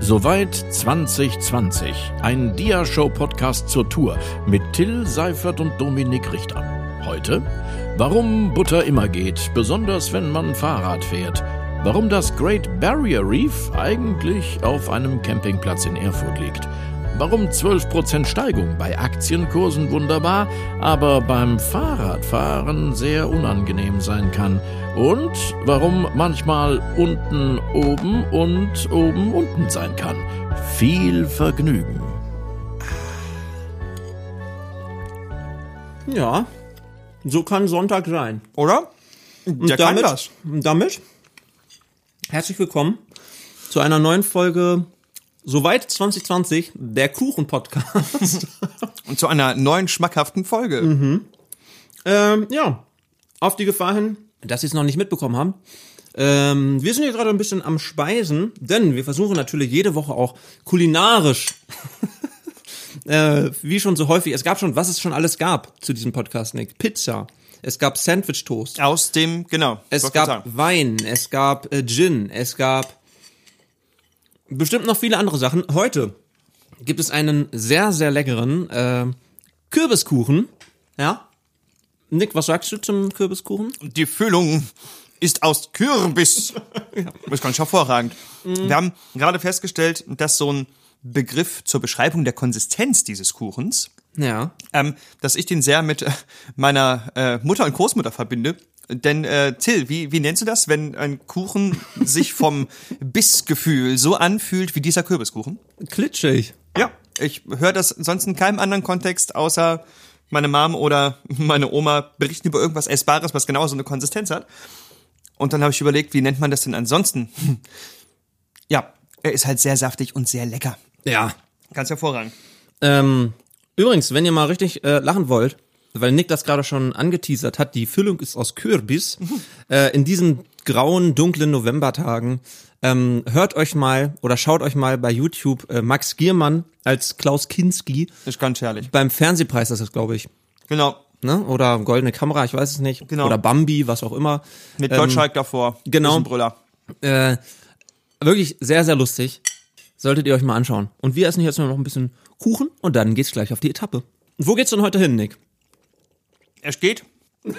Soweit 2020. Ein Dia-Show-Podcast zur Tour mit Till Seifert und Dominik Richter. Heute, warum Butter immer geht, besonders wenn man Fahrrad fährt. Warum das Great Barrier Reef eigentlich auf einem Campingplatz in Erfurt liegt. Warum 12% Steigung bei Aktienkursen wunderbar, aber beim Fahrradfahren sehr unangenehm sein kann. Und warum manchmal unten oben und oben unten sein kann. Viel Vergnügen. Ja, so kann Sonntag sein. Oder? Und Der damit, kann das. damit herzlich willkommen zu einer neuen Folge Soweit 2020, der Kuchen-Podcast. Und zu einer neuen schmackhaften Folge. ähm, ja, auf die Gefahr hin, dass Sie es noch nicht mitbekommen haben. Ähm, wir sind hier gerade ein bisschen am Speisen, denn wir versuchen natürlich jede Woche auch kulinarisch, äh, wie schon so häufig, es gab schon, was es schon alles gab zu diesem Podcast, Nick. Pizza, es gab Sandwich-Toast, Aus dem, genau. Es gab. Wein, es gab äh, Gin, es gab bestimmt noch viele andere Sachen. Heute gibt es einen sehr, sehr leckeren äh, Kürbiskuchen. Ja. Nick, was sagst du zum Kürbiskuchen? Die Füllung ist aus Kürbis. Das ist ganz hervorragend. Mhm. Wir haben gerade festgestellt, dass so ein Begriff zur Beschreibung der Konsistenz dieses Kuchens, Ja. ähm, dass ich den sehr mit äh, meiner äh, Mutter und Großmutter verbinde. Denn äh, Till, wie, wie nennst du das, wenn ein Kuchen sich vom Bissgefühl so anfühlt wie dieser Kürbiskuchen? Klitschig. Ja, ich höre das sonst in keinem anderen Kontext, außer meine Mom oder meine Oma berichten über irgendwas Essbares, was genau so eine Konsistenz hat. Und dann habe ich überlegt, wie nennt man das denn ansonsten? Ja, er ist halt sehr saftig und sehr lecker. Ja. Ganz hervorragend. Ähm, übrigens, wenn ihr mal richtig äh, lachen wollt, weil Nick das gerade schon angeteasert hat, die Füllung ist aus Kürbis. äh, in diesen grauen, dunklen Novembertagen ähm, hört euch mal oder schaut euch mal bei YouTube äh, Max Giermann als Klaus Kinski Ist ganz herrlich. beim Fernsehpreis, das ist glaube ich, Genau. ne? Oder Goldene Kamera, ich weiß es nicht. Genau. Oder Bambi, was auch immer. Mit Ähm, Gottschalk davor. genau. Brüller. Äh, wirklich sehr, sehr lustig. Solltet ihr euch mal anschauen. Und wir essen jetzt noch ein bisschen Kuchen und dann geht's gleich auf die Etappe. Und wo geht's denn heute hin, Nick? Er steht.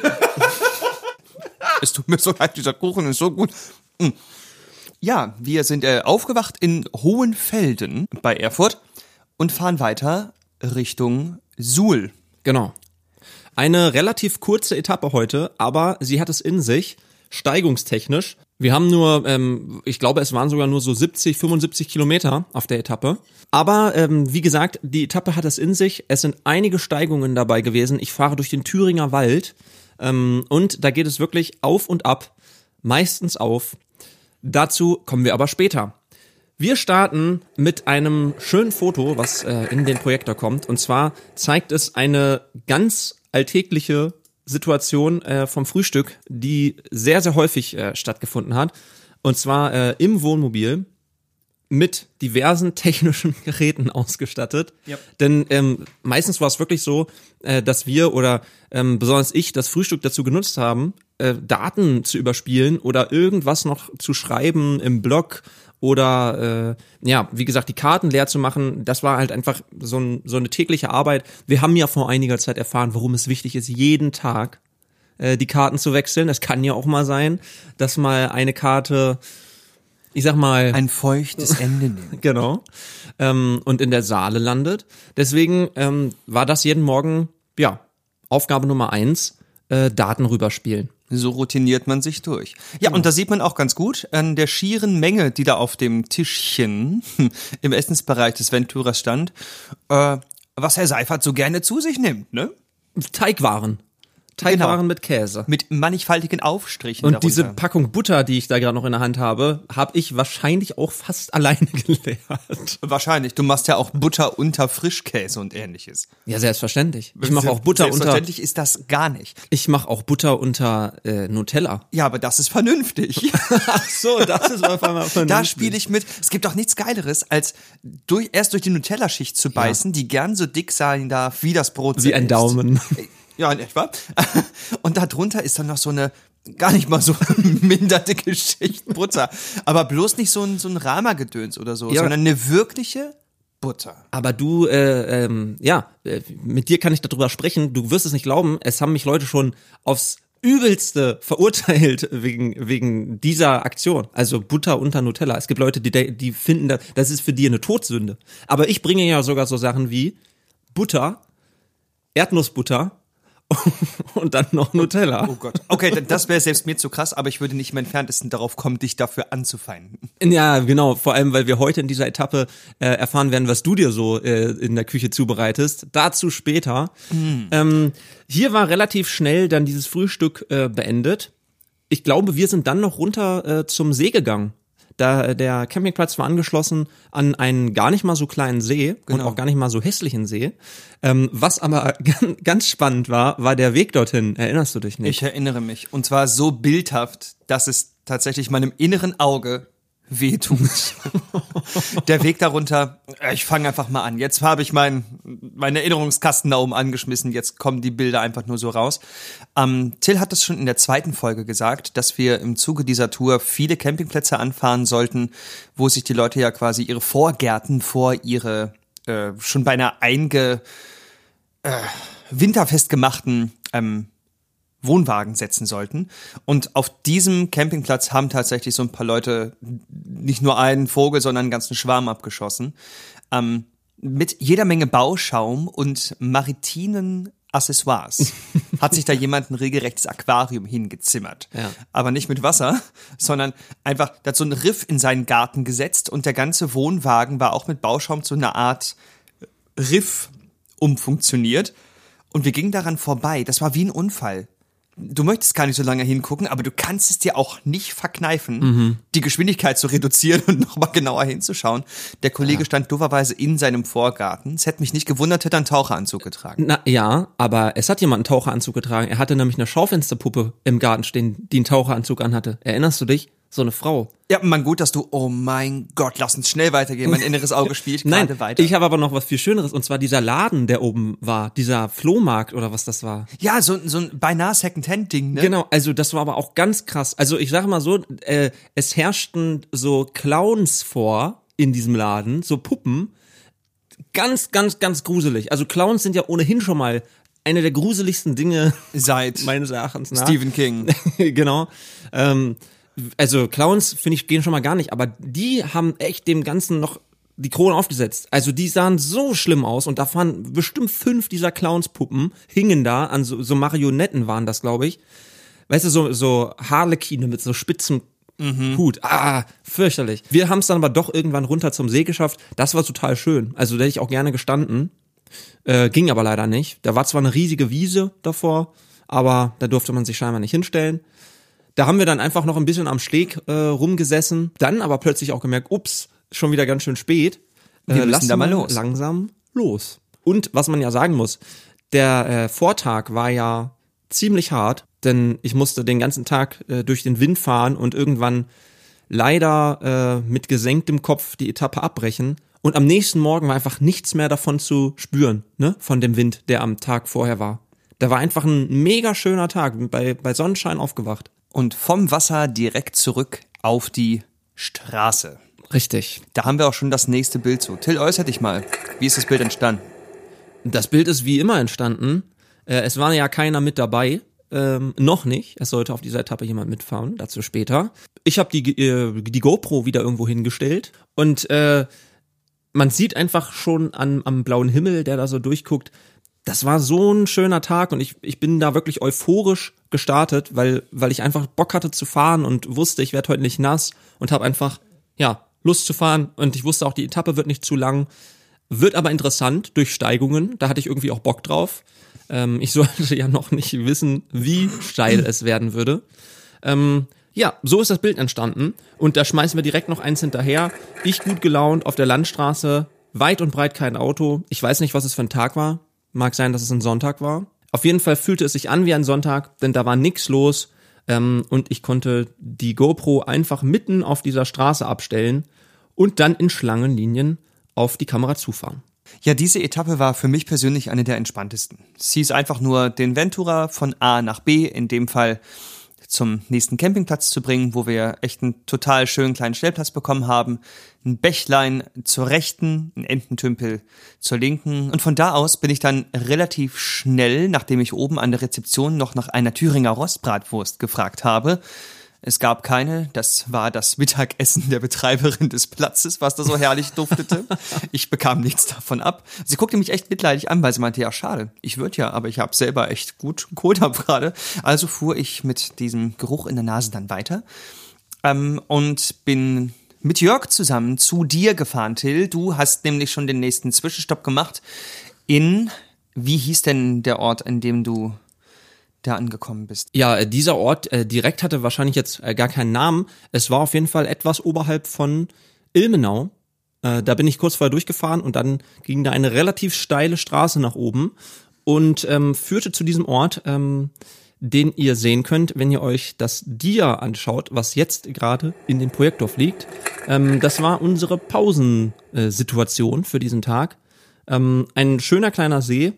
es tut mir so leid, dieser Kuchen ist so gut. Mm. Ja, wir sind äh, aufgewacht in Hohenfelden bei Erfurt und fahren weiter Richtung Suhl. Genau. Eine relativ kurze Etappe heute, aber sie hat es in sich, steigungstechnisch. Wir haben nur, ähm, ich glaube, es waren sogar nur so 70, 75 Kilometer auf der Etappe. Aber ähm, wie gesagt, die Etappe hat es in sich. Es sind einige Steigungen dabei gewesen. Ich fahre durch den Thüringer Wald ähm, und da geht es wirklich auf und ab, meistens auf. Dazu kommen wir aber später. Wir starten mit einem schönen Foto, was äh, in den Projektor kommt. Und zwar zeigt es eine ganz alltägliche Situation äh, vom Frühstück, die sehr, sehr häufig äh, stattgefunden hat. Und zwar äh, im Wohnmobil mit diversen technischen Geräten ausgestattet. Yep. Denn ähm, meistens war es wirklich so, äh, dass wir oder ähm, besonders ich das Frühstück dazu genutzt haben, äh, Daten zu überspielen oder irgendwas noch zu schreiben im Blog oder äh, ja, wie gesagt, die Karten leer zu machen. Das war halt einfach so, ein, so eine tägliche Arbeit. Wir haben ja vor einiger Zeit erfahren, warum es wichtig ist, jeden Tag äh, die Karten zu wechseln. Es kann ja auch mal sein, dass mal eine Karte, ich sag mal, Ein feuchtes Ende nehmen. Genau. Ähm, und in der Saale landet. Deswegen ähm, war das jeden Morgen, ja, Aufgabe Nummer eins, äh, Daten rüberspielen. So routiniert man sich durch. Ja, und da sieht man auch ganz gut an der schieren Menge, die da auf dem Tischchen im Essensbereich des Venturas stand, äh, was Herr Seifert so gerne zu sich nimmt, ne? Teigwaren. Teigwaren Genau. mit Käse. Mit mannigfaltigen Aufstrichen Und darunter. diese Packung Butter, die ich da gerade noch in der Hand habe, habe ich wahrscheinlich auch fast alleine geleert. Wahrscheinlich. Du machst ja auch Butter unter Frischkäse und ähnliches. Ja, selbstverständlich. Ich mache auch Butter unter. Selbstverständlich ist das gar nicht. Ich mache auch Butter unter äh, Nutella. Ja, aber das ist vernünftig. Ach so, das ist auf einmal da spiele ich mit. Es gibt doch nichts Geileres, als durch, erst durch die Nutella-Schicht zu beißen, die gern so dick sein darf wie das Brot wie ein selbst. Daumen. Ja, in etwa. Und darunter ist dann noch so eine gar nicht mal so minderte Geschichten Butter. Aber bloß nicht so ein, so ein Rama-Gedöns oder so, Ja. sondern eine wirkliche Butter. Aber du, äh, ähm, ja, äh, mit dir kann ich darüber sprechen. Du wirst es nicht glauben. Es haben mich Leute schon aufs übelste verurteilt wegen wegen dieser Aktion. Also Butter unter Nutella. Es gibt Leute, die die finden, da- das ist für die eine Todsünde. Aber ich bringe ja sogar so Sachen wie Butter, Erdnussbutter und dann noch Nutella. Oh Gott. Okay, das wäre selbst mir zu krass, aber ich würde nicht im entferntesten darauf kommen, dich dafür anzufeinden. Ja, genau. Vor allem, weil wir heute in dieser Etappe äh, erfahren werden, was du dir so äh, in der Küche zubereitest. Dazu später. Ähm, hier war relativ schnell dann dieses Frühstück äh, beendet. Ich glaube, wir sind dann noch runter äh, zum See gegangen. Da äh, der Campingplatz war angeschlossen an einen gar nicht mal so kleinen See und auch gar nicht mal so hässlichen See. Ähm, was aber ganz, ganz spannend war, war der Weg dorthin. Erinnerst du dich nicht? Ich erinnere mich. Und zwar so bildhaft, dass es tatsächlich meinem inneren Auge wehtut. Der Weg darunter, äh, ich fange einfach mal an. Jetzt habe ich mein, meinen Erinnerungskasten da oben angeschmissen. Jetzt kommen die Bilder einfach nur so raus. Ähm, Till hat das schon in der zweiten Folge gesagt, dass wir im Zuge dieser Tour viele Campingplätze anfahren sollten, wo sich die Leute ja quasi ihre Vorgärten vor ihre äh, schon beinahe einge äh, winterfest gemachten ähm, Wohnwagen setzen sollten. Und auf diesem Campingplatz haben tatsächlich so ein paar Leute nicht nur einen Vogel, sondern einen ganzen Schwarm abgeschossen. Ähm, mit jeder Menge Bauschaum und maritinen Accessoires hat sich da jemand ein regelrechtes Aquarium hingezimmert. Ja. Aber nicht mit Wasser, sondern einfach, da hat so ein Riff in seinen Garten gesetzt und der ganze Wohnwagen war auch mit Bauschaum zu einer Art Riff umfunktioniert. Und wir gingen daran vorbei. Das war wie ein Unfall. Du möchtest gar nicht so lange hingucken, aber du kannst es dir auch nicht verkneifen, die Geschwindigkeit zu reduzieren und nochmal genauer hinzuschauen. Der Kollege stand dooferweise in seinem Vorgarten. Es hätte mich nicht gewundert, hätte er einen Taucheranzug getragen. Na ja, aber es hat jemand einen Taucheranzug getragen. Er hatte nämlich eine Schaufensterpuppe im Garten stehen, die einen Taucheranzug anhatte. Erinnerst du dich? So eine Frau. Ja, man gut, dass du, oh mein Gott, lass uns schnell weitergehen. Mein inneres Auge spielt Nein, gerade weiter. ich habe aber noch was viel Schöneres und zwar dieser Laden, der oben war, dieser Flohmarkt oder was das war. ja, so, so ein beinahe Second-Hand-Ding, ne? Genau, also das war aber auch ganz krass. Also ich sage mal so, äh, es herrschten so Clowns vor in diesem Laden, so Puppen. Ganz, ganz, ganz gruselig. Also Clowns sind ja ohnehin schon mal eine der gruseligsten Dinge Seit meines Erachtens nach. Stephen King. genau. Ähm, also Clowns finde ich gehen schon mal gar nicht, aber die haben echt dem Ganzen noch die Krone aufgesetzt. Also die sahen so schlimm aus und da waren bestimmt fünf dieser Clownspuppen hingen da an so, so Marionetten waren das, glaube ich. Weißt du, so, so Harlekine mit so spitzen Hut. Ah, fürchterlich. Wir haben es dann aber doch irgendwann runter zum See geschafft. Das war total schön. Also da hätte ich auch gerne gestanden. Äh, ging aber leider nicht. Da war zwar eine riesige Wiese davor, aber da durfte man sich scheinbar nicht hinstellen. Da haben wir dann einfach noch ein bisschen am Steg äh, rumgesessen, dann aber plötzlich auch gemerkt, ups, schon wieder ganz schön spät. Äh, Wir müssen lassen da mal los. Langsam los. Und was man ja sagen muss, der äh, Vortag war ja ziemlich hart, denn ich musste den ganzen Tag äh, durch den Wind fahren und irgendwann leider äh, mit gesenktem Kopf die Etappe abbrechen. Und am nächsten Morgen war einfach nichts mehr davon zu spüren, ne, von dem Wind, der am Tag vorher war. Da war einfach ein mega schöner Tag, bei, bei Sonnenschein aufgewacht. Und vom Wasser direkt zurück auf die Straße. Richtig. Da haben wir auch schon das nächste Bild zu. Till, äußer dich mal. Wie ist das Bild entstanden? Das Bild ist wie immer entstanden. Äh, es war ja keiner mit dabei. Ähm, noch nicht. Es sollte auf dieser Etappe jemand mitfahren. Dazu später. Ich habe die, äh, die GoPro wieder irgendwo hingestellt und äh, man sieht einfach schon an, am blauen Himmel, der da so durchguckt. Das war so ein schöner Tag und ich, ich bin da wirklich euphorisch gestartet, weil, weil ich einfach Bock hatte zu fahren und wusste, ich werde heute nicht nass und habe einfach, ja, Lust zu fahren und ich wusste auch, die Etappe wird nicht zu lang. Wird aber interessant durch Steigungen. Da hatte ich irgendwie auch Bock drauf. Ähm, ich sollte ja noch nicht wissen, wie steil es werden würde. Ähm, ja, so ist das Bild entstanden. Und da schmeißen wir direkt noch eins hinterher. Ich gut gelaunt auf der Landstraße, weit und breit kein Auto. Ich weiß nicht, was es für ein Tag war. Mag sein, dass es ein Sonntag war. Auf jeden Fall fühlte es sich an wie ein Sonntag, denn da war nix los. Ähm, und ich konnte die GoPro einfach mitten auf dieser Straße abstellen und dann in Schlangenlinien auf die Kamera zufahren. Ja, diese Etappe war für mich persönlich eine der entspanntesten. Sie ist einfach nur den Ventura von A nach B, in dem Fall zum nächsten Campingplatz zu bringen, wo wir echt einen total schönen kleinen Stellplatz bekommen haben. Ein Bächlein zur rechten, ein Ententümpel zur linken. Und von da aus bin ich dann relativ schnell, nachdem ich oben an der Rezeption noch nach einer Thüringer Rostbratwurst gefragt habe, es gab keine. Das war das Mittagessen der Betreiberin des Platzes, was da so herrlich duftete. Ich bekam nichts davon ab. Sie guckte mich echt mitleidig an, weil sie meinte, ja, schade. Ich würde ja, aber ich habe selber echt gut geholt hab gerade. Also fuhr ich mit diesem Geruch in der Nase dann weiter ähm, und bin mit Jörg zusammen zu dir gefahren, Till. Du hast nämlich schon den nächsten Zwischenstopp gemacht in, wie hieß denn der Ort, in dem du da angekommen bist. Ja, äh, dieser Ort äh, direkt hatte wahrscheinlich jetzt äh, gar keinen Namen. Es war auf jeden Fall etwas oberhalb von Ilmenau. Äh, da bin ich kurz vorher durchgefahren und dann ging da eine relativ steile Straße nach oben und ähm, führte zu diesem Ort, ähm, den ihr sehen könnt, wenn ihr euch das Dia anschaut, was jetzt gerade in dem Projektor liegt. Ähm, das war unsere Pausensituation für diesen Tag. Ähm, ein schöner kleiner See.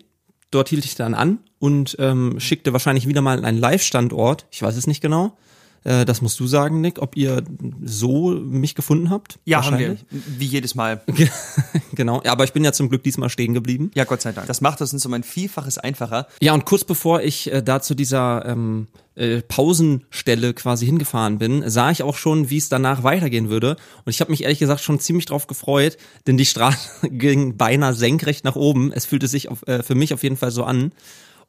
Dort hielt ich dann an und ähm, schickte wahrscheinlich wieder mal einen Live-Standort. Ich weiß es nicht genau. Äh, das musst du sagen, Nick, ob ihr so mich gefunden habt. Ja, haben wir. Wie jedes Mal. genau. Ja, aber ich bin ja zum Glück diesmal stehen geblieben. Ja, Gott sei Dank. Das macht es uns um ein Vielfaches einfacher. Ja, und kurz bevor ich äh, da zu dieser ähm, äh, Pausenstelle quasi hingefahren bin, sah ich auch schon, wie es danach weitergehen würde. Und ich habe mich ehrlich gesagt schon ziemlich drauf gefreut, denn die Straße ging beinahe senkrecht nach oben. Es fühlte sich auf, äh, für mich auf jeden Fall so an.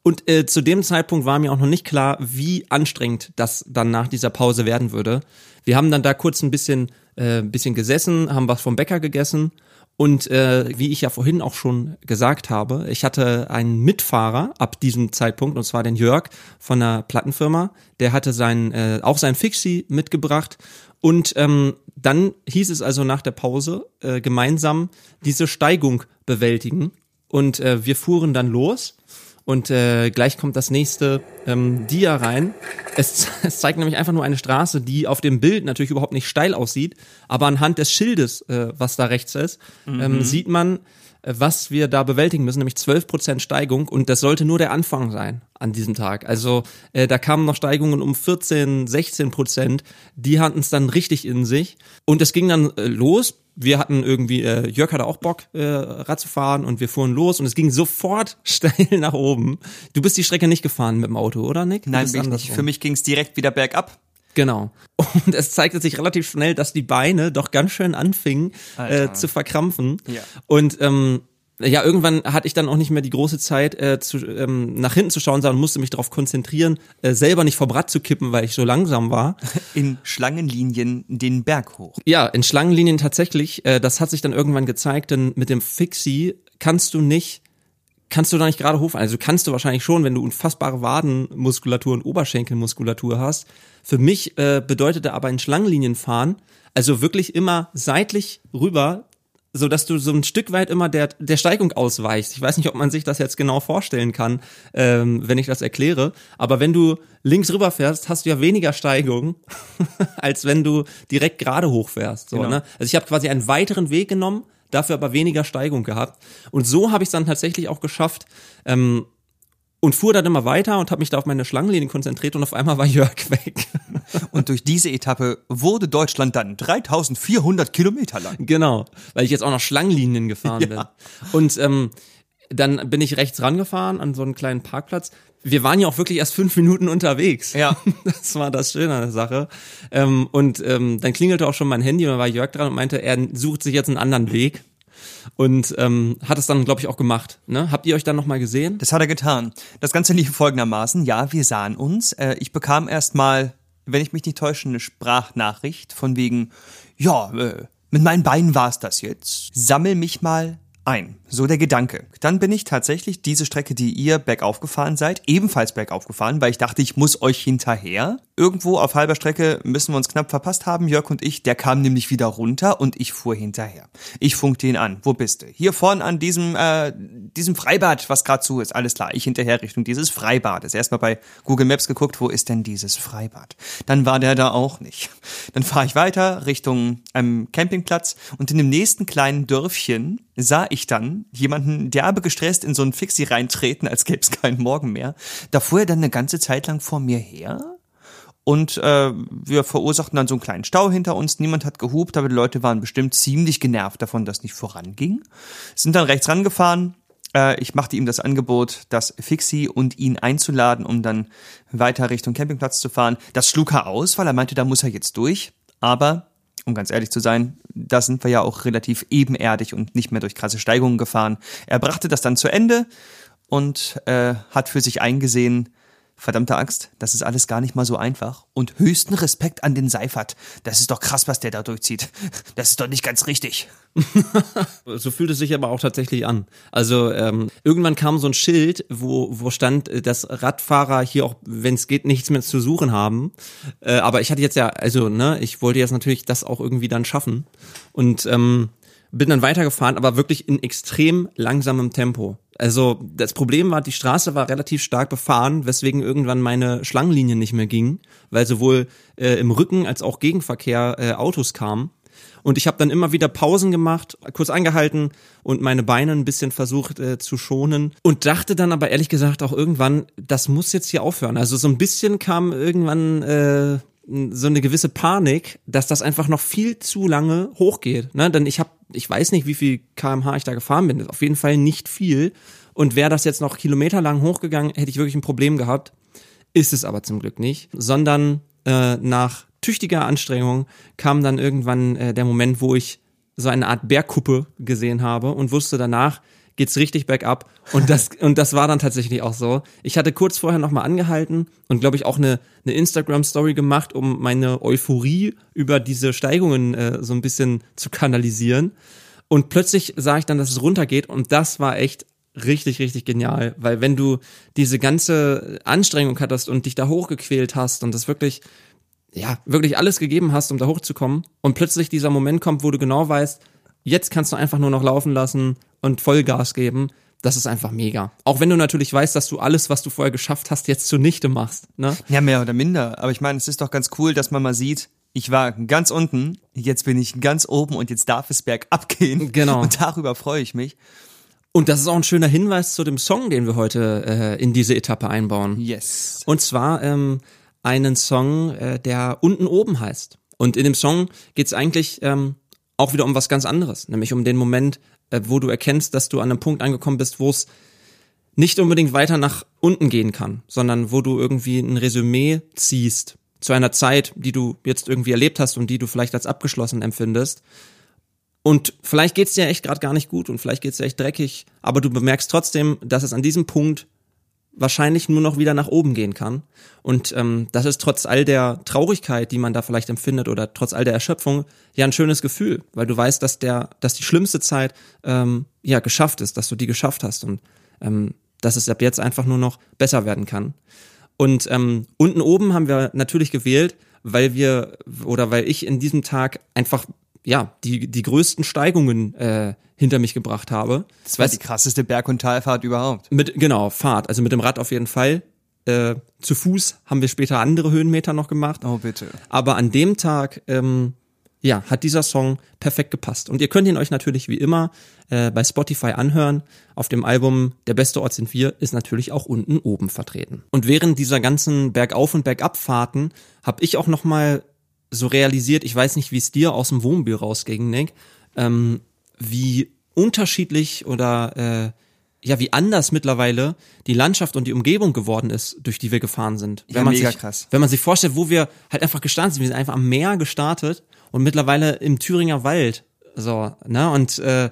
Und äh, zu dem Zeitpunkt war mir auch noch nicht klar, wie anstrengend das dann nach dieser Pause werden würde. Wir haben dann da kurz ein bisschen, äh, bisschen gesessen, haben was vom Bäcker gegessen. Und äh, wie ich ja vorhin auch schon gesagt habe, ich hatte einen Mitfahrer ab diesem Zeitpunkt, und zwar den Jörg von der Plattenfirma. Der hatte sein, äh, auch sein Fixie mitgebracht. Und ähm, dann hieß es also nach der Pause äh, gemeinsam diese Steigung bewältigen. Und äh, wir fuhren dann los und äh, gleich kommt das nächste ähm, Dia rein. Es, es zeigt nämlich einfach nur eine Straße, die auf dem Bild natürlich überhaupt nicht steil aussieht, aber anhand des Schildes, äh, was da rechts ist, ähm, mhm. ähm, sieht man, äh, was wir da bewältigen müssen, nämlich 12% Steigung und das sollte nur der Anfang sein an diesem Tag. Also äh, da kamen noch Steigungen um 14, 16 Prozent, die hatten es dann richtig in sich und es ging dann äh, los wir hatten irgendwie, äh, Jörg hatte auch Bock, äh, Rad zu fahren und wir fuhren los und es ging sofort steil nach oben. Du bist die Strecke nicht gefahren mit dem Auto, oder Nick? Nein, bin ich nicht. Für mich ging es direkt wieder bergab. Genau. Und es zeigte sich relativ schnell, dass die Beine doch ganz schön anfingen äh, zu verkrampfen. Ja. Und ähm, ja, irgendwann hatte ich dann auch nicht mehr die große Zeit, äh, zu, ähm, nach hinten zu schauen, sondern musste mich darauf konzentrieren, äh, selber nicht vom Rad zu kippen, weil ich so langsam war. In Schlangenlinien den Berg hoch. Ja, in Schlangenlinien tatsächlich. Äh, das hat sich dann irgendwann gezeigt, denn mit dem Fixie kannst du nicht kannst du da nicht gerade hochfahren. Also kannst du wahrscheinlich schon, wenn du unfassbare Wadenmuskulatur und Oberschenkelmuskulatur hast. Für mich äh, bedeutete aber in Schlangenlinien fahren, also wirklich immer seitlich rüber so dass du so ein Stück weit immer der, der Steigung ausweichst. Ich weiß nicht, ob man sich das jetzt genau vorstellen kann, ähm, wenn ich das erkläre. Aber wenn du links rüber fährst, hast du ja weniger Steigung, als wenn du direkt gerade hochfährst. So, genau. ne? Also ich habe quasi einen weiteren Weg genommen, dafür aber weniger Steigung gehabt. Und so habe ich es dann tatsächlich auch geschafft, ähm, und fuhr dann immer weiter und habe mich da auf meine Schlangenlinien konzentriert und auf einmal war Jörg weg. Und durch diese Etappe wurde Deutschland dann 3400 Kilometer lang. Genau, weil ich jetzt auch noch Schlangenlinien gefahren ja. bin. Und ähm, dann bin ich rechts rangefahren an so einen kleinen Parkplatz. Wir waren ja auch wirklich erst fünf Minuten unterwegs. Ja. Das war das Schöne an der Sache. Ähm, und ähm, dann klingelte auch schon mein Handy und da war Jörg dran und meinte, er sucht sich jetzt einen anderen Weg und ähm, hat es dann, glaube ich, auch gemacht. Ne? Habt ihr euch dann nochmal gesehen? Das hat er getan. Das Ganze lief folgendermaßen. Ja, wir sahen uns. Äh, ich bekam erstmal, wenn ich mich nicht täusche, eine Sprachnachricht von wegen, ja, äh, mit meinen Beinen war es das jetzt. Sammel mich mal ein. So der Gedanke. Dann bin ich tatsächlich diese Strecke, die ihr bergauf gefahren seid, ebenfalls bergauf gefahren, weil ich dachte, ich muss euch hinterher. Irgendwo auf halber Strecke müssen wir uns knapp verpasst haben, Jörg und ich. Der kam nämlich wieder runter und ich fuhr hinterher. Ich funkte ihn an. Wo bist du? Hier vorne an diesem, äh, diesem Freibad, was gerade zu ist. Alles klar. Ich hinterher Richtung dieses Freibades. Erstmal bei Google Maps geguckt, wo ist denn dieses Freibad? Dann war der da auch nicht. Dann fahre ich weiter Richtung einem Campingplatz und in dem nächsten kleinen Dörfchen sah ich dann jemanden derbe gestresst in so einen Fixie reintreten, als gäbe es keinen Morgen mehr. Da fuhr er dann eine ganze Zeit lang vor mir her Und äh, wir verursachten dann so einen kleinen Stau hinter uns. Niemand hat gehupt, aber die Leute waren bestimmt ziemlich genervt davon, dass nicht voranging. Sind dann rechts rangefahren. Äh, ich machte ihm das Angebot, das Fixie und ihn einzuladen, um dann weiter Richtung Campingplatz zu fahren. Das schlug er aus, weil er meinte, da muss er jetzt durch. Aber um ganz ehrlich zu sein, da sind wir ja auch relativ ebenerdig und nicht mehr durch krasse Steigungen gefahren. Er brachte das dann zu Ende und äh, hat für sich eingesehen, verdammte Axt, das ist alles gar nicht mal so einfach. Und höchsten Respekt an den Seifert. Das ist doch krass, was der da durchzieht. Das ist doch nicht ganz richtig. so fühlt es sich aber auch tatsächlich an. Also ähm, irgendwann kam so ein Schild, wo, wo stand, äh, dass Radfahrer hier auch, wenn es geht, nichts mehr zu suchen haben. Äh, aber ich hatte jetzt ja, also, ne, ich wollte jetzt natürlich das auch irgendwie dann schaffen. Und ähm, bin dann weitergefahren, aber wirklich in extrem langsamem Tempo. Also das Problem war, die Straße war relativ stark befahren, weswegen irgendwann meine Schlangenlinie nicht mehr ging, weil sowohl äh, im Rücken als auch Gegenverkehr äh, Autos kamen. Und ich habe dann immer wieder Pausen gemacht, kurz angehalten und meine Beine ein bisschen versucht äh, zu schonen und dachte dann aber ehrlich gesagt auch irgendwann, das muss jetzt hier aufhören. Also so ein bisschen kam irgendwann äh, so eine gewisse Panik, dass das einfach noch viel zu lange hochgeht. Ne? Denn ich habe, ich weiß nicht, wie viel kmh ich da gefahren bin. Auf jeden Fall nicht viel. Und wäre das jetzt noch kilometerlang hochgegangen, hätte ich wirklich ein Problem gehabt. Ist es aber zum Glück nicht. Sondern äh, nach tüchtiger Anstrengung kam dann irgendwann äh, der Moment, wo ich so eine Art Bergkuppe gesehen habe und wusste danach, geht's richtig bergab. Und das, und das war dann tatsächlich auch so. Ich hatte kurz vorher nochmal angehalten und glaube ich auch eine, eine Instagram-Story gemacht, um meine Euphorie über diese Steigungen äh, so ein bisschen zu kanalisieren. Und plötzlich sah ich dann, dass es runtergeht und das war echt richtig, richtig genial, weil wenn du diese ganze Anstrengung hattest und dich da hochgequält hast und das wirklich, ja, wirklich alles gegeben hast, um da hochzukommen und plötzlich dieser Moment kommt, wo du genau weißt, jetzt kannst du einfach nur noch laufen lassen und Vollgas geben. Das ist einfach mega. Auch wenn du natürlich weißt, dass du alles, was du vorher geschafft hast, jetzt zunichte machst. Ne? Ja, mehr oder minder. Aber ich meine, es ist doch ganz cool, dass man mal sieht, ich war ganz unten, jetzt bin ich ganz oben und jetzt darf es bergab gehen. Genau. Und darüber freue ich mich. Und das ist auch ein schöner Hinweis zu dem Song, den wir heute äh, in diese Etappe einbauen. Yes. Und zwar ähm, einen Song, äh, der unten oben heißt. Und in dem Song geht's eigentlich ähm, auch wieder um was ganz anderes, nämlich um den Moment, äh, wo du erkennst, dass du an einem Punkt angekommen bist, wo es nicht unbedingt weiter nach unten gehen kann, sondern wo du irgendwie ein Resümee ziehst zu einer Zeit, die du jetzt irgendwie erlebt hast und die du vielleicht als abgeschlossen empfindest. Und vielleicht geht's dir echt gerade gar nicht gut und vielleicht geht's dir echt dreckig, aber du bemerkst trotzdem, dass es an diesem Punkt wahrscheinlich nur noch wieder nach oben gehen kann. Und ähm, das ist trotz all der Traurigkeit, die man da vielleicht empfindet oder trotz all der Erschöpfung, ja ein schönes Gefühl, weil du weißt, dass der, dass die schlimmste Zeit ähm, ja geschafft ist, dass du die geschafft hast und ähm, dass es ab jetzt einfach nur noch besser werden kann. Und ähm, unten oben haben wir natürlich gewählt, weil wir oder weil ich in diesem Tag einfach ja, die, die größten Steigungen äh, hinter mich gebracht habe. Das war die krasseste Berg- und Talfahrt überhaupt. Mit, genau, Fahrt. Also mit dem Rad auf jeden Fall. Äh, zu Fuß haben wir später andere Höhenmeter noch gemacht. Oh, bitte. Aber an dem Tag, ähm, ja, hat dieser Song perfekt gepasst. Und ihr könnt ihn euch natürlich wie immer äh, bei Spotify anhören. Auf dem Album Der beste Ort sind wir ist natürlich auch unten oben vertreten. Und während dieser ganzen Bergauf- und Bergabfahrten habe ich auch noch mal so realisiert, ich weiß nicht, wie es dir aus dem Wohnmobil rausging, Nick, ähm, wie unterschiedlich oder äh, ja, wie anders mittlerweile die Landschaft und die Umgebung geworden ist, durch die wir gefahren sind. Ja, wenn man mega sich, krass. Wenn man sich vorstellt, wo wir halt einfach gestartet sind, wir sind einfach am Meer gestartet und mittlerweile im Thüringer Wald. So, ne? Und äh,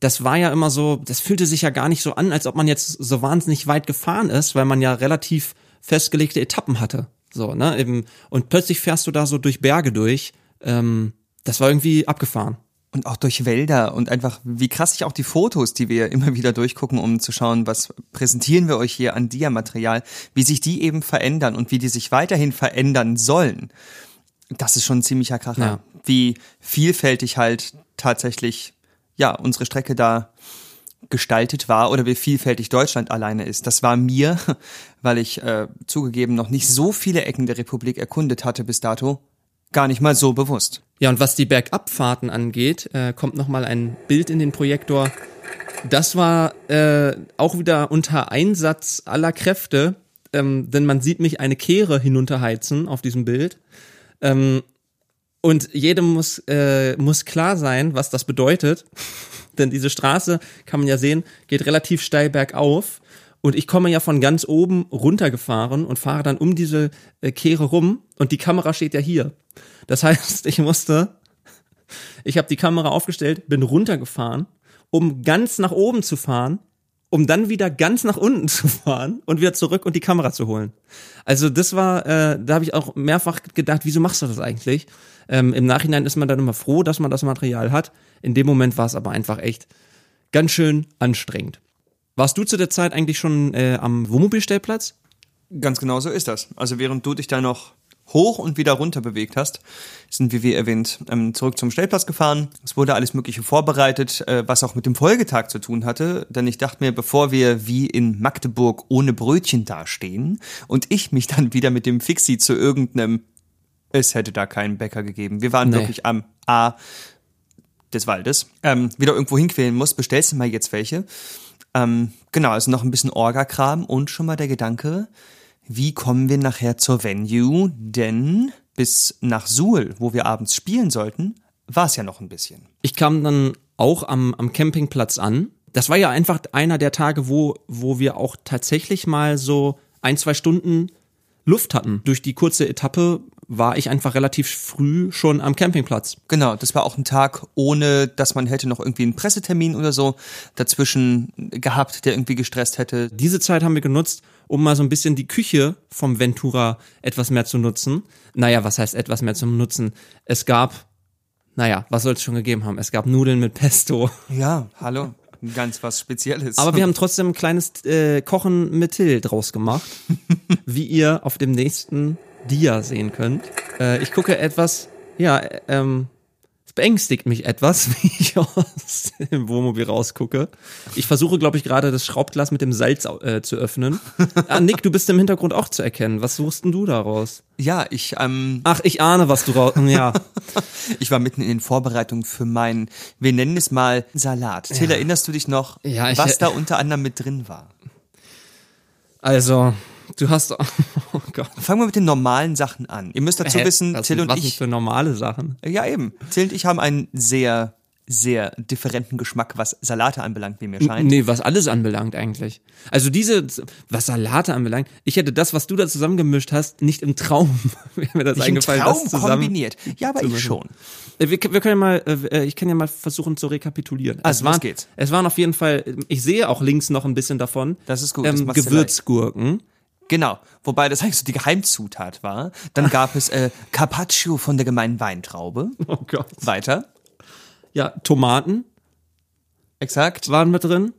das war ja immer so, das fühlte sich ja gar nicht so an, als ob man jetzt so wahnsinnig weit gefahren ist, weil man ja relativ festgelegte Etappen hatte. So, ne? Eben, und plötzlich fährst du da so durch Berge durch. Ähm, das war irgendwie abgefahren. Und auch durch Wälder und einfach, wie krass ich auch die Fotos, die wir immer wieder durchgucken, um zu schauen, was präsentieren wir euch hier an Dia-Material, wie sich die eben verändern und wie die sich weiterhin verändern sollen. Das ist schon ein ziemlicher Kracher. Ja. Wie vielfältig halt tatsächlich, ja, unsere Strecke da gestaltet war oder wie vielfältig Deutschland alleine ist. Das war mir, weil ich äh, zugegeben noch nicht so viele Ecken der Republik erkundet hatte bis dato, gar nicht mal so bewusst. Ja, und was die Bergabfahrten angeht, äh, kommt noch mal ein Bild in den Projektor. Das war äh, auch wieder unter Einsatz aller Kräfte ähm, denn man sieht mich eine Kehre hinunterheizen auf diesem Bild. Ähm, und jedem muss, äh, muss klar sein, was das bedeutet. denn diese Straße, kann man ja sehen, geht relativ steil bergauf. Und ich komme ja von ganz oben runtergefahren und fahre dann um diese äh, Kehre rum und die Kamera steht ja hier. Das heißt, ich musste, ich habe die Kamera aufgestellt, bin runtergefahren, um ganz nach oben zu fahren, um dann wieder ganz nach unten zu fahren und wieder zurück und die Kamera zu holen. Also das war, äh, da habe ich auch mehrfach gedacht, wieso machst du das eigentlich? Ähm, Im Nachhinein ist man dann immer froh, dass man das Material hat. In dem Moment war es aber einfach echt ganz schön anstrengend. Warst du zu der Zeit eigentlich schon äh, am Wohnmobilstellplatz? Ganz genau so ist das. Also während du dich da noch hoch und wieder runter bewegt hast, sind wir, wie erwähnt, ähm, zurück zum Stellplatz gefahren. Es wurde alles Mögliche vorbereitet, äh, was auch mit dem Folgetag zu tun hatte. Denn ich dachte mir, bevor wir wie in Magdeburg ohne Brötchen dastehen und ich mich dann wieder mit dem Fixie zu irgendeinem, es hätte da keinen Bäcker gegeben. Wir waren Nee. wirklich am A des Waldes, ähm, wieder irgendwo hinquälen muss, bestellst du mal jetzt welche. Ähm, genau, also noch ein bisschen Orga-Kram und schon mal der Gedanke, wie kommen wir nachher zur Venue? Denn bis nach Suhl, wo wir abends spielen sollten, war es ja noch ein bisschen. Ich kam dann auch am, am Campingplatz an. Das war ja einfach einer der Tage, wo, wo wir auch tatsächlich mal so ein, zwei Stunden Luft hatten. Durch die kurze Etappe war ich einfach relativ früh schon am Campingplatz. Genau, das war auch ein Tag, ohne dass man hätte noch irgendwie einen Pressetermin oder so dazwischen gehabt, der irgendwie gestresst hätte. Diese Zeit haben wir genutzt, um mal so ein bisschen die Küche vom Ventura etwas mehr zu nutzen. Naja, was heißt etwas mehr zum Nutzen? Es gab, naja, was soll es schon gegeben haben? Es gab Nudeln mit Pesto. Ja, hallo. Ganz was Spezielles. Aber wir haben trotzdem ein kleines äh, Kochen mit Till draus gemacht, wie ihr auf dem nächsten Dia sehen könnt. Äh, ich gucke etwas, ja, äh, ähm, es beängstigt mich etwas, wie ich aus dem Wohnmobil rausgucke. Ich versuche, glaube ich, gerade das Schraubglas mit dem Salz äh, zu öffnen. Ah, Nick, du bist im Hintergrund auch zu erkennen. Was suchst denn du daraus? ja, ich, ähm, Ach, ich ahne, was du raus. Ja. ich war mitten in den Vorbereitungen für meinen, wir nennen es mal Salat. Till, erinnerst du dich noch, Ja, ich- was da unter anderem mit drin war? Also, du hast. Oh Gott. Fangen wir mit den normalen Sachen an. Ihr müsst dazu Hä? wissen, was, Till und was ich, für normale Sachen. ja eben, Till und ich haben einen sehr, sehr differenten Geschmack, was Salate anbelangt, wie mir scheint. Nee, was alles anbelangt eigentlich. Also diese, was Salate anbelangt, ich hätte das, was du da zusammengemischt hast, nicht im Traum, wäre mir das Nicht im eingefallen, Traum das zusammen. kombiniert. Ja, aber ich schon. Äh, Wir, wir können ja mal, äh, ich kann ja mal versuchen zu rekapitulieren. Also, es waren, geht's. Es waren auf jeden Fall, ich sehe auch links noch ein bisschen davon. Das ist gut, Ähm, Gewürzgurken. Genau. Wobei das eigentlich so die Geheimzutat war. Dann gab es äh, Carpaccio von der gemeinen Weintraube. Oh Gott. Weiter. Ja, Tomaten Exakt. waren mit drin.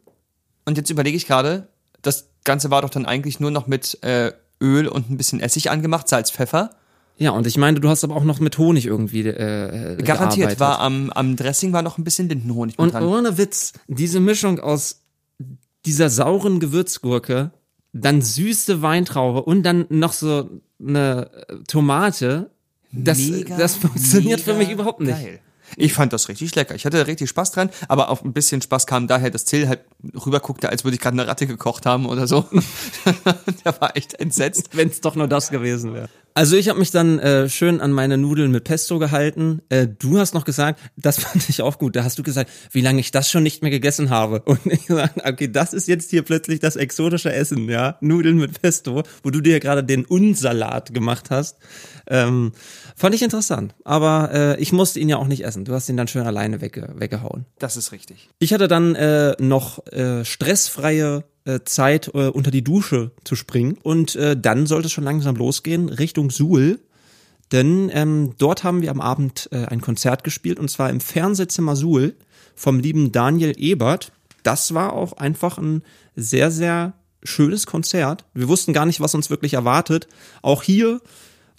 Und jetzt überlege ich gerade, das Ganze war doch dann eigentlich nur noch mit äh, Öl und ein bisschen Essig angemacht, Salz, Pfeffer. Ja, und ich meine, du hast aber auch noch mit Honig irgendwie äh, Garantiert gearbeitet. war am, am Dressing war noch ein bisschen Lindenhonig mit Und dran. ohne Witz, diese Mischung aus dieser sauren Gewürzgurke, dann süße Weintraube und dann noch so eine äh, Tomate, das, Mega, das funktioniert für mich überhaupt nicht. Geil. Ich fand das richtig lecker. Ich hatte da richtig Spaß dran, aber auch ein bisschen Spaß kam daher, dass Till halt rüberguckte, als würde ich gerade eine Ratte gekocht haben oder so. Der war echt entsetzt. Wenn es doch nur das gewesen wäre. Also ich habe mich dann äh, schön an meine Nudeln mit Pesto gehalten. Äh, du hast noch gesagt, das fand ich auch gut. Da hast du gesagt, wie lange ich das schon nicht mehr gegessen habe. Und ich sage, okay, das ist jetzt hier plötzlich das exotische Essen, ja, Nudeln mit Pesto, wo du dir gerade den Unsalat gemacht hast. Ähm, fand ich interessant. Aber äh, ich musste ihn ja auch nicht essen. Du hast ihn dann schön alleine wegge weggehauen. Das ist richtig. Ich hatte dann äh, noch äh, stressfreie Zeit, äh, unter die Dusche zu springen. Und äh, dann sollte es schon langsam losgehen, Richtung Suhl. Denn ähm, dort haben wir am Abend äh, ein Konzert gespielt, und zwar im Fernsehzimmer Suhl vom lieben Daniel Ebert. Das war auch einfach ein sehr, sehr schönes Konzert. Wir wussten gar nicht, was uns wirklich erwartet. Auch hier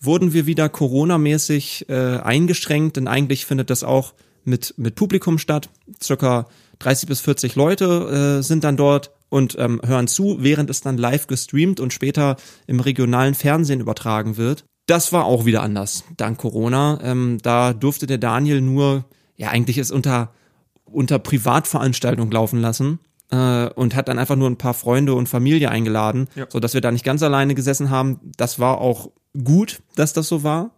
wurden wir wieder Corona-mäßig äh, eingeschränkt, denn eigentlich findet das auch mit, mit Publikum statt. Circa 30 bis 40 Leute äh, sind dann dort und ähm, hören zu, während es dann live gestreamt und später im regionalen Fernsehen übertragen wird. Das war auch wieder anders, dank Corona. Ähm, da durfte der Daniel nur, ja eigentlich es unter, unter Privatveranstaltung laufen lassen. äh, und hat dann einfach nur ein paar Freunde und Familie eingeladen, Ja. so dass wir da nicht ganz alleine gesessen haben. Das war auch gut, dass das so war.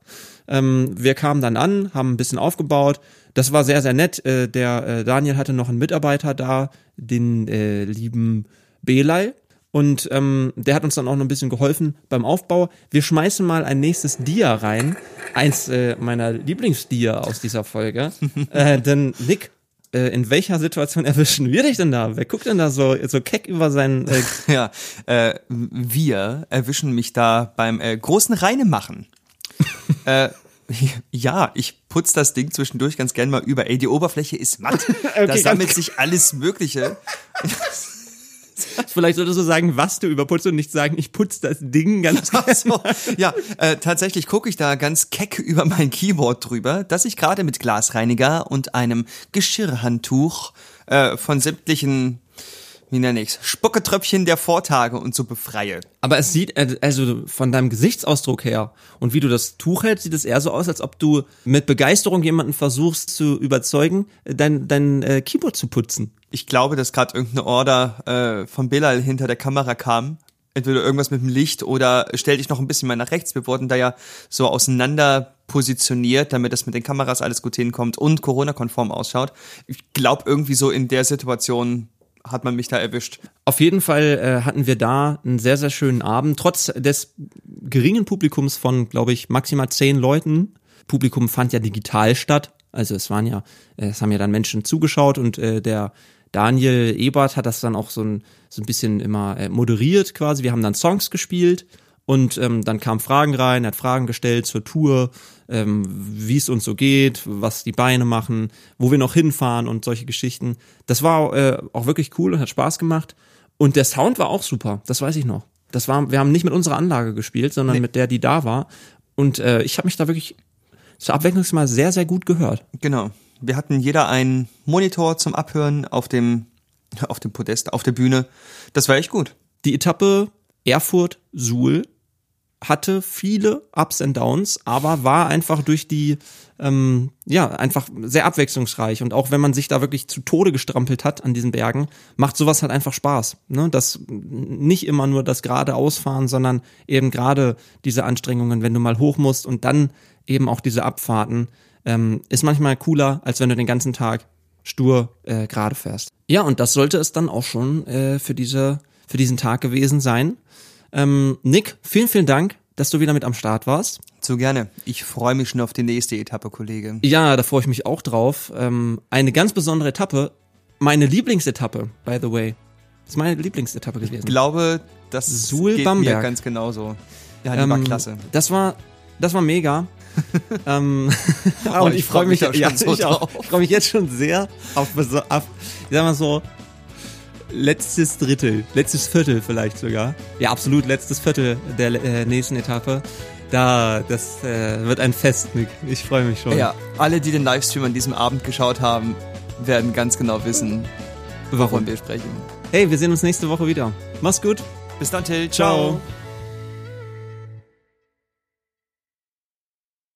Ähm, wir kamen dann an, haben ein bisschen aufgebaut. Das war sehr, sehr nett. Äh, der äh, Daniel hatte noch einen Mitarbeiter da, den äh, lieben Belay. Und ähm, der hat uns dann auch noch ein bisschen geholfen beim Aufbau. Wir schmeißen mal ein nächstes Dia rein. Eins äh, meiner Lieblingsdia aus dieser Folge. äh, denn Nick, äh, in welcher Situation erwischen wir dich denn da? Wer guckt denn da so, so keck über seinen... Äh, Ja, äh, wir erwischen mich da beim äh, großen Reinemachen. Äh, ja, ich putz das Ding zwischendurch ganz gern mal über. Ey, die Oberfläche ist matt. da ganz sammelt sich alles Mögliche. vielleicht solltest du sagen, was du überputzt und nicht sagen, ich putz das Ding ganz Ach so. Ja, äh, tatsächlich gucke ich da ganz keck über mein Keyboard drüber, das ich gerade mit Glasreiniger und einem Geschirrhandtuch äh, von sämtlichen, wie nenne ich's, Spucketröpfchen der Vortage und so befreie. Aber es sieht, äh, also von deinem Gesichtsausdruck her und wie du das Tuch hältst, sieht es eher so aus, als ob du mit Begeisterung jemanden versuchst zu überzeugen, dein, dein äh, Keyboard zu putzen. Ich glaube, dass gerade irgendeine Order äh, von Bilal hinter der Kamera kam. Entweder irgendwas mit dem Licht oder stell dich noch ein bisschen mal nach rechts. Wir wurden da ja so auseinander positioniert, damit das mit den Kameras alles gut hinkommt und Corona-konform ausschaut. Ich glaube, irgendwie so in der Situation hat man mich da erwischt. Auf jeden Fall äh, hatten wir da einen sehr, sehr schönen Abend, trotz des geringen Publikums von, glaube ich, maximal zehn Leuten. Publikum fand ja digital statt. Also es waren ja, äh, es haben ja dann Menschen zugeschaut und äh, der Daniel Ebert hat das dann auch so ein, so ein bisschen immer äh, moderiert quasi. Wir haben dann Songs gespielt und ähm, dann kamen Fragen rein, er hat Fragen gestellt zur Tour, ähm, wie es uns so geht, was die Beine machen, wo wir noch hinfahren und solche Geschichten. Das war äh, auch wirklich cool und hat Spaß gemacht. Und der Sound war auch super, das weiß ich noch. Das war, wir haben nicht mit unserer Anlage gespielt, sondern Nee. mit der, die da war. Und äh, ich habe mich da wirklich zur Abwechslung mal sehr, sehr gut gehört. Genau. Wir hatten jeder einen Monitor zum Abhören auf dem, auf dem Podest, auf der Bühne. Das war echt gut. Die Etappe Erfurt-Suhl hatte viele Ups and Downs, aber war einfach durch die, ähm, ja, einfach sehr abwechslungsreich. Und auch wenn man sich da wirklich zu Tode gestrampelt hat an diesen Bergen, macht sowas halt einfach Spaß. Ne? Das nicht immer nur das gerade Ausfahren, sondern eben gerade diese Anstrengungen, wenn du mal hoch musst und dann eben auch diese Abfahrten, ähm, ist manchmal cooler, als wenn du den ganzen Tag stur äh, gerade fährst. Ja, und das sollte es dann auch schon äh, für diese für diesen Tag gewesen sein. Ähm, Nick, vielen, vielen Dank, dass du wieder mit am Start warst. So gerne. Ich freue mich schon auf die nächste Etappe, Kollege. Ja, da freue ich mich auch drauf. Ähm, eine ganz besondere Etappe, meine Lieblingsetappe, by the way. Das ist meine Lieblingsetappe gewesen. Ich glaube, das Suhl geht mir Bamberg. ganz genauso. Ja, die war Ähm, klasse. Das war, das war mega. ähm, Oh, und ich ich freue freu mich, mich ja, so ich, ich freue mich jetzt schon sehr auf, auf, ich sag mal so, letztes Drittel, letztes Viertel vielleicht sogar. Ja, absolut letztes Viertel der äh, nächsten Etappe. Da, das äh, wird ein Fest, Nick. Ich freue mich schon. Ja, alle, die den Livestream an diesem Abend geschaut haben, werden ganz genau wissen, wovon wir sprechen. Hey, wir sehen uns nächste Woche wieder. Mach's gut. Bis dann, Till. Ciao. Ciao.